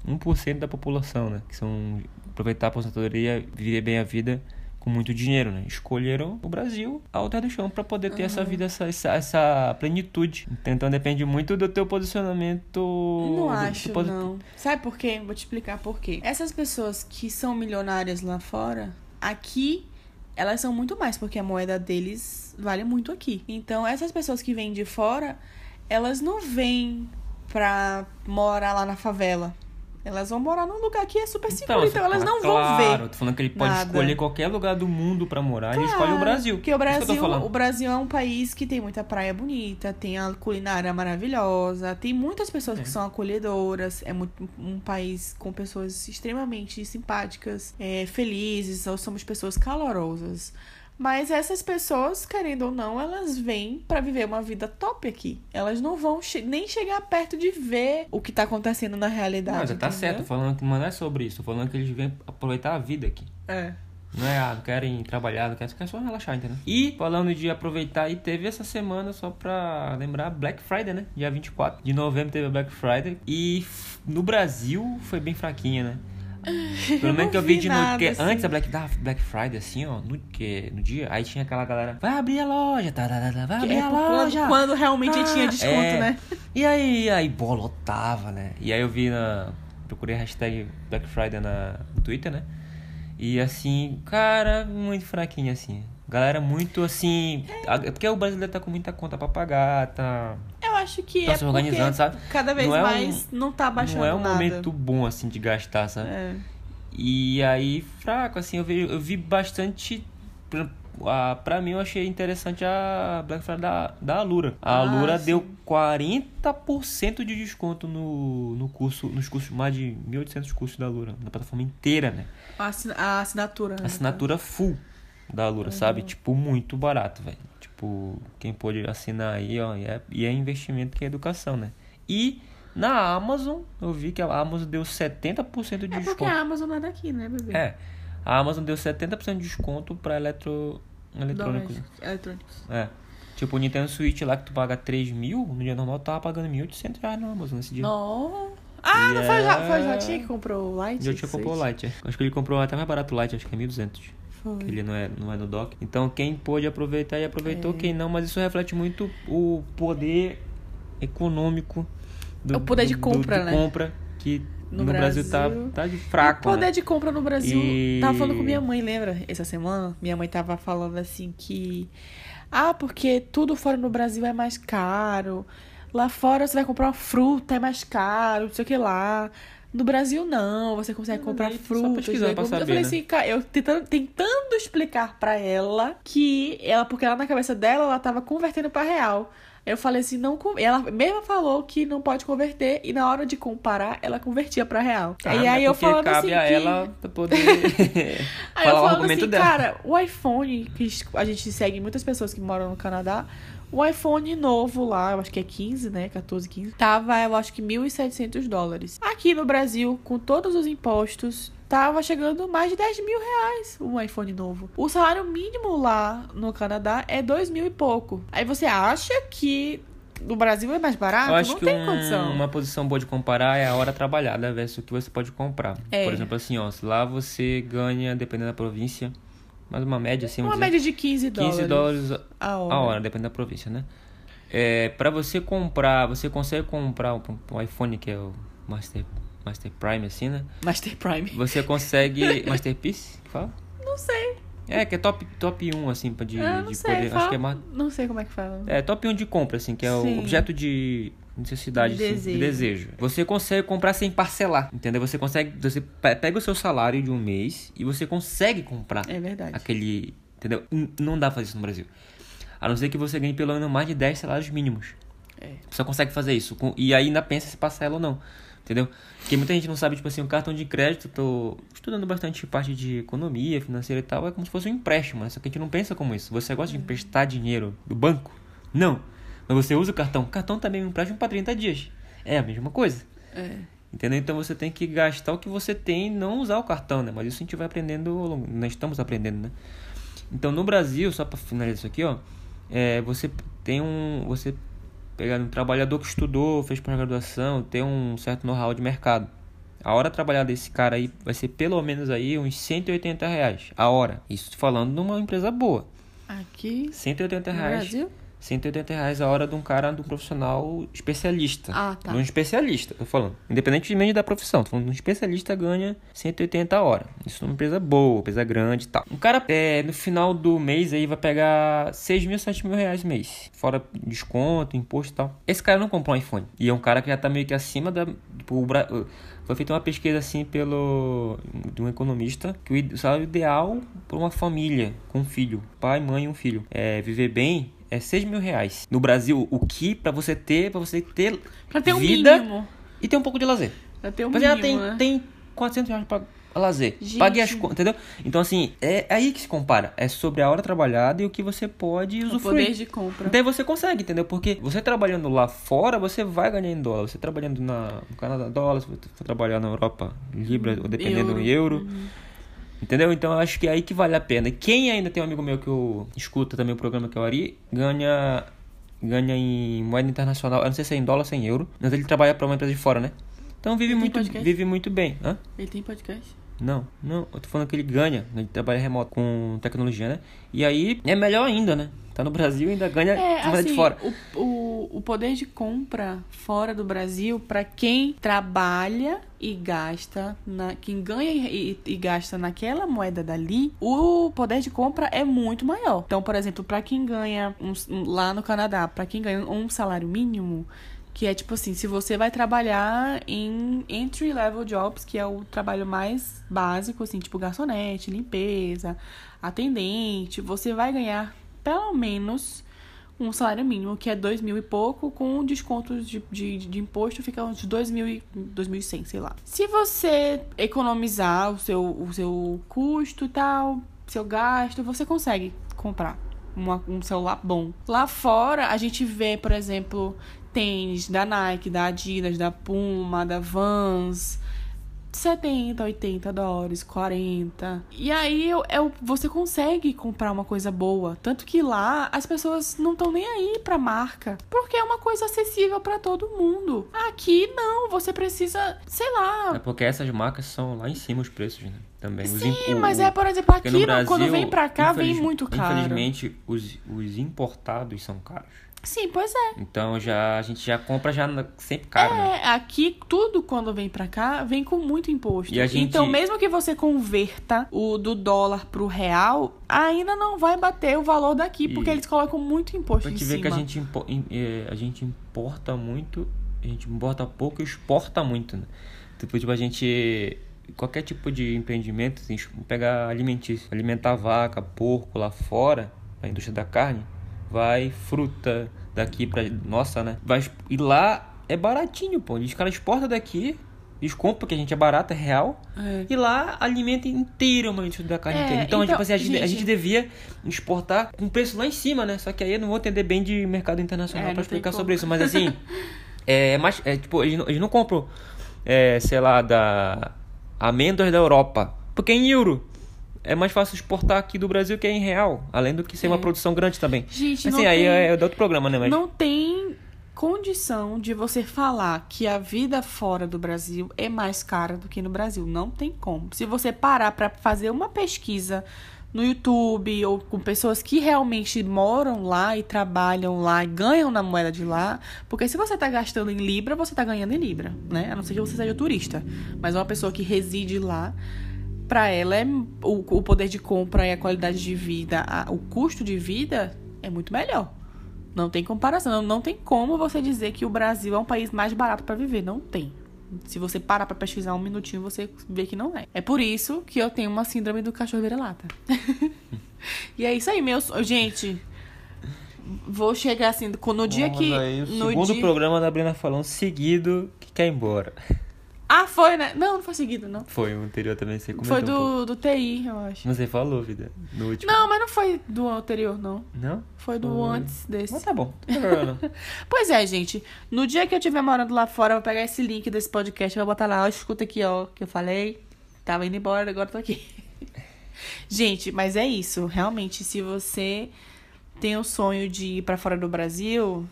1% da população, né? Que são aproveitar a aposentadoria, viver bem a vida com muito dinheiro, né? Escolheram o Brasil ao terra do chão para poder ter essa vida, essa, essa, essa plenitude. Então depende muito do teu posicionamento. Não acho, posi- não. Sabe por quê? Vou te explicar por quê. Essas pessoas que são milionárias lá fora, aqui, elas são muito mais, porque a moeda deles vale muito aqui. Então, essas pessoas que vêm de fora, elas não vêm pra morar lá na favela. Elas vão morar num lugar que é super seguro, então, elas não vão claro, ver. tô falando que ele pode nada. escolher qualquer lugar do mundo para morar, ele escolhe o Claro, Brasil. Porque o Brasil, o Brasil é um país que tem muita praia bonita, tem a culinária maravilhosa, tem muitas pessoas É. que são acolhedoras, é muito, um país com pessoas extremamente simpáticas, é, felizes, ou somos pessoas calorosas. Mas essas pessoas, querendo ou não, elas vêm pra viver uma vida top aqui. Elas não vão che- nem chegar perto de ver o que tá acontecendo na realidade. Não, já tá entendeu? certo, tô falando que não é sobre isso, tô falando que eles vêm aproveitar a vida aqui. É. Não é, ah, não querem trabalhar, não querem, querem só relaxar, entendeu? E falando de aproveitar, aí teve essa semana, só pra lembrar, Black Friday, né? Dia 24 de novembro teve a Black Friday. E no Brasil foi bem fraquinha, né? (laughs) Pelo menos que eu vi vi de no, nada, que assim. antes da Black, da Black Friday, assim, ó, no, que, no dia, aí tinha aquela galera, vai abrir a loja, tá, tá, tá, tá, vai abrir é a quando, loja. quando realmente Ah, tinha desconto, é. né? E aí, aí, pô, lotava, né? E aí eu vi na. Procurei a hashtag Black Friday na, no Twitter, né? E assim, cara, muito fraquinho, assim. Galera muito assim. a- É porque o brasileiro tá com muita conta pra pagar, tá. Eu acho que Tá é se organizando, sabe? cada vez Não é um- mais não tá baixando Não é um nada. momento bom, assim, de gastar, sabe? É. E aí, fraco, assim, eu vi, eu vi bastante. Pra, a- pra mim, eu achei interessante a Black Friday da, da Alura. A Ah, Alura sim. deu 40% de desconto no, no curso, nos cursos, mais de 1.800 cursos da Alura, na plataforma inteira, né? A, assina- a assinatura. né? Assinatura full da Alura, sabe? Tipo, muito barato, velho. Tipo, quem pode assinar aí, ó, e é, e é investimento que é educação, né? E na Amazon, eu vi que a Amazon deu 70% de É porque desconto. a Amazon não é daqui, né, bebê? É. A Amazon deu 70% de desconto pra eletro... eletrônicos. Eletrônicos. É. Tipo, o Nintendo Switch lá que tu paga 3 mil, no dia normal tu tava pagando 1.800 reais na Amazon nesse dia. Não. Ah, não foi, Yeah. já, foi já tinha que comprou o Lite? Já tinha comprou o? Lite. é. Acho que ele comprou até mais barato o Lite, acho que é 1.200. Foi. ele não é, não é no DOC. Então quem pôde aproveitar e aproveitou, É. quem não, mas isso reflete muito o poder econômico do, O poder de do- compra, do- de né? compra que No no, Brasil, Brasil- tá, tá de fraco. O poder né? de compra no Brasil. E- Tava falando com minha mãe, lembra? Essa semana, minha mãe tava falando assim que. Ah, porque tudo fora no Brasil é mais caro. Lá fora você vai comprar uma fruta, é mais caro, não sei o que lá. No Brasil, não, você consegue comprar só frutas. pesquisar pra legumes. saber, eu falei né? assim, cara, eu tentando, tentando explicar pra ela que ela, porque ela na cabeça dela, ela tava convertendo pra real. Eu falei assim, não. Ela mesma falou que não pode converter, e na hora de comparar, ela convertia pra real. Tá, e aí eu porque falando cabe assim. a que... ela pra poder (laughs) (laughs) Aí eu o argumento assim, dela. cara, o iPhone, que a gente segue muitas pessoas que moram no Canadá, o iPhone novo lá, eu acho que é 15, né? 14, 15, tava, eu acho que 1.700 dólares. Aqui no Brasil, com todos os impostos, tava chegando mais de 10 mil reais um iPhone novo. O salário mínimo lá no Canadá é 2 mil e pouco. Aí você acha que no Brasil é mais barato? Eu acho Não que tem um- condição. uma posição boa de comparar é a hora trabalhada versus o que você pode comprar. É. Por exemplo, assim, ó, se lá você ganha, dependendo da província, mais uma média, assim, Uma dizer, média de 15 dólares. 15 dólares a hora. a hora, dependendo da província, né? É, para você comprar, você consegue comprar um, um iPhone que é o Master, Master Prime, assim, né? Master Prime. Você consegue. (laughs) Masterpiece? que Fala? Não sei. É, que é top, top 1, assim, pra de, não de sei. poder. fala- Acho que é mais. Não sei como é que fala. É, top 1 de compra, assim, que é Sim. o objeto de necessidade, De assim, desejo. de desejo. Você consegue comprar sem parcelar, entendeu? Você consegue, você pe- pega o seu salário de um mês e você consegue comprar É verdade. aquele, entendeu? Não dá pra fazer isso no Brasil. A não ser que você ganhe pelo menos mais de 10 salários mínimos. É. Você consegue fazer isso. com- E aí ainda pensa se parcela ou não. Entendeu? Porque muita gente não sabe, tipo assim, o cartão de crédito, tô estudando bastante parte de economia financeira e tal, é como se fosse um empréstimo, né? Só que a gente não pensa como isso. Você gosta de emprestar dinheiro do banco? Não. Mas você usa o cartão. O cartão também é um empréstimo para 30 dias. É a mesma coisa. É. Entendeu? Então você tem que gastar o que você tem e não usar o cartão, né? Mas isso a gente vai aprendendo, ao longo- nós estamos aprendendo, né? Então no Brasil, só para finalizar isso aqui, ó, é, você tem um, você pegar um trabalhador que estudou, fez pós-graduação, tem um certo know-how de mercado. A hora trabalhada desse cara aí vai ser pelo menos aí uns 180 reais a hora. Isso falando de uma empresa boa. Aqui 180 no reais. Brasil? 180 reais a hora de um cara, de um profissional especialista. Ah, tá. De um especialista, tô falando. Independentemente da profissão. Tô falando de um especialista ganha 180 a hora. Isso numa empresa boa, empresa grande e tal. Um cara, é, no final do mês aí, vai pegar 6 mil, 7 mil reais mês. Fora desconto, imposto e tal. Esse cara não comprou um iPhone. E é um cara que já tá meio que acima da... Tipo, Bra- Foi feita uma pesquisa assim pelo de um economista que o salário ideal para uma família com um filho, pai, mãe e um filho, é viver bem é 6 mil reais. No Brasil, o que para você ter, para você ter Pra ter um vida mínimo. e ter um pouco de lazer. Pra ter um Mas mínimo, ela tem, né? tem 400 reais para lazer. Gente. Pague as contas, entendeu? Então assim, é aí que se compara. É sobre a hora trabalhada e o que você pode O usufruir. poder de compra. Então aí você consegue, entendeu? Porque você trabalhando lá fora, você vai ganhar em dólar. Você trabalhando na, no Canadá, dólar. Se você for trabalhar na Europa, libra, ou dependendo do euro. Uhum. Entendeu? Então eu acho que é aí que vale a pena. Quem ainda tem um amigo meu que eu escuta também o programa que é o Ari, ganha, ganha em moeda internacional. Eu não sei se é em dólar ou se é em euro. Mas ele trabalha para uma empresa de fora, né? Então vive Ele muito, vive muito bem. Hã? Ele tem podcast? Não, não, eu tô falando que ele ganha, né? ele trabalha remoto com tecnologia, né? E aí é melhor ainda, né? Tá no Brasil e ainda ganha É, assim, de fora. O, o, o poder de compra fora do Brasil, pra quem trabalha e gasta, na, quem ganha e, e gasta naquela moeda dali, o poder de compra é muito maior. Então, por exemplo, pra quem ganha um- um- lá no Canadá, pra quem ganha um salário mínimo, que é tipo assim, se você vai trabalhar em entry level jobs, que é o trabalho mais básico, assim, tipo garçonete, limpeza, atendente, você vai ganhar pelo menos um salário mínimo, que é dois mil e pouco, com descontos de, de, de imposto fica uns dois mil e dois mil e cem, sei lá. Se você economizar o seu, o seu custo e tal, seu gasto, você consegue comprar uma- um celular bom. Lá fora, a gente vê, por exemplo, tênis da Nike, da Adidas, da Puma, da Vans, 70, 80 dólares, 40. E aí eu, eu, você consegue comprar uma coisa boa. Tanto que lá as pessoas não estão nem aí pra marca. Porque é uma coisa acessível para todo mundo. Aqui não, você precisa, sei lá. É porque essas marcas são lá em cima os preços, né? Também. Sim, imp- mas é, por exemplo, aqui Brasil, quando vem pra cá, vem infeliz- muito caro. Infelizmente, os, os importados são caros. Sim, pois é. Então já a gente já compra já sempre caro, né? É, aqui tudo quando vem pra cá vem com muito imposto. E a gente- Então, mesmo que você converta o do dólar pro real, ainda não vai bater o valor daqui, E- porque eles colocam muito imposto em gente ver cima. que a gente, impo- im- eh, a gente importa muito, a gente importa pouco e exporta muito, né? Tipo, tipo, a gente. Qualquer tipo de empreendimento, assim, vamos pegar alimentício, alimentar vaca, porco lá fora, a indústria da carne, vai fruta daqui pra. Nossa, né? Vai, e lá é baratinho, pô. Os caras exportam daqui, eles compram, porque a gente é barato, é real. É. E lá alimenta indústria da carne É, inteira. Então, então, tipo assim, a gente, a gente- gente devia exportar com preço lá em cima, né? Só que aí eu não vou entender bem de mercado internacional É, tem explicar sobre isso. Mas assim, (laughs) é mais. É, tipo, eles não, eles não compram, é, sei lá, da amêndoas da Europa. Porque é em euro. É mais fácil exportar aqui do Brasil que é em real. Além do que ser uma produção grande também. Gente, assim, não aí tem- é, é outro programa, né? Mas Não tem condição de você falar que a vida fora do Brasil é mais cara do que no Brasil. Não tem como. Se você parar pra fazer uma pesquisa no YouTube ou com pessoas que realmente moram lá e trabalham lá e ganham na moeda de lá, porque se você tá gastando em libra, você tá ganhando em libra, né? A não ser que você seja turista, mas uma pessoa que reside lá Pra ela é o, o poder de compra e a qualidade de vida, a- o custo de vida é muito melhor. Não tem comparação, não, não tem como você dizer que o Brasil é um país mais barato pra viver, não tem. Se você parar pra pesquisar um minutinho, você vê que não é. É por isso que eu tenho uma síndrome do cachorro vira-lata. (laughs) e é isso aí, meus. Gente, vou chegar assim, no dia Vamos que. aí, o no segundo dia... programa da Bruna falando seguido que quer ir embora. Ah, foi, né? Não, não foi seguido, não. Foi, o anterior também você comentou Foi um pouco. do, do TI, eu acho. Você falou, vida, no último. Não, mas não foi do anterior, não. Não? Foi do Foi. antes desse. Mas tá bom. Não tem problema, não. (laughs) Pois é, gente. No dia que eu estiver morando lá fora, eu vou pegar esse link desse podcast, eu vou botar lá, ó, escuta aqui, ó, que eu falei. Tava indo embora, agora tô aqui. (laughs) gente, mas é isso. Realmente, se você tem o sonho de ir pra fora do Brasil,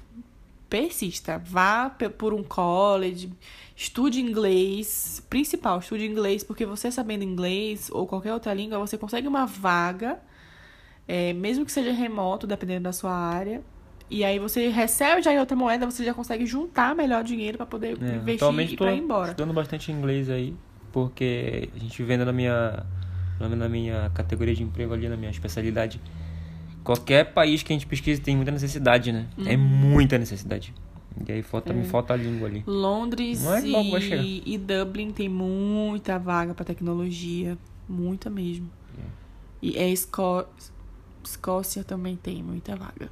persista. Vá por um college, estude inglês. Principal, estude inglês, porque você sabendo inglês ou qualquer outra língua, você consegue uma vaga, é, mesmo que seja remoto, dependendo da sua área. E aí você recebe já em outra moeda, você já consegue juntar melhor dinheiro pra poder É, investir e pra ir embora. estudando bastante inglês aí, porque a gente vendo na minha, na minha categoria de emprego ali, na minha especialidade, qualquer país que a gente pesquisa tem muita necessidade, né? Uhum. É muita necessidade. E aí falta, É. me falta a língua ali. Londres Não é e, e Dublin tem muita vaga pra tecnologia. Muita mesmo. E é Escó... Escócia também tem muita vaga.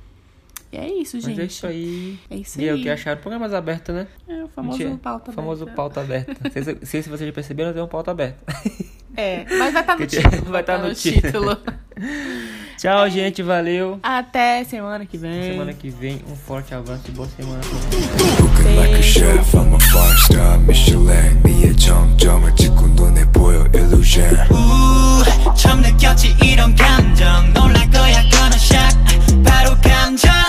E é isso, gente. Mas é isso aí. É isso E é o aí. que acharam? Programas abertos, né? É o famoso Mentira. pauta famoso aberta. pauta aberta. Não sei se, vocês já perceberam, tem um pauta aberta. É, mas vai estar (laughs) no Que título. vai tá tá no título. (laughs) Tchau, gente. Valeu. Até semana que vem. Semana que vem. Um forte abraço e boa semana. 처음 느꼈지 이런 감정. 놀랄 거야, gonna shock. 바로 감정.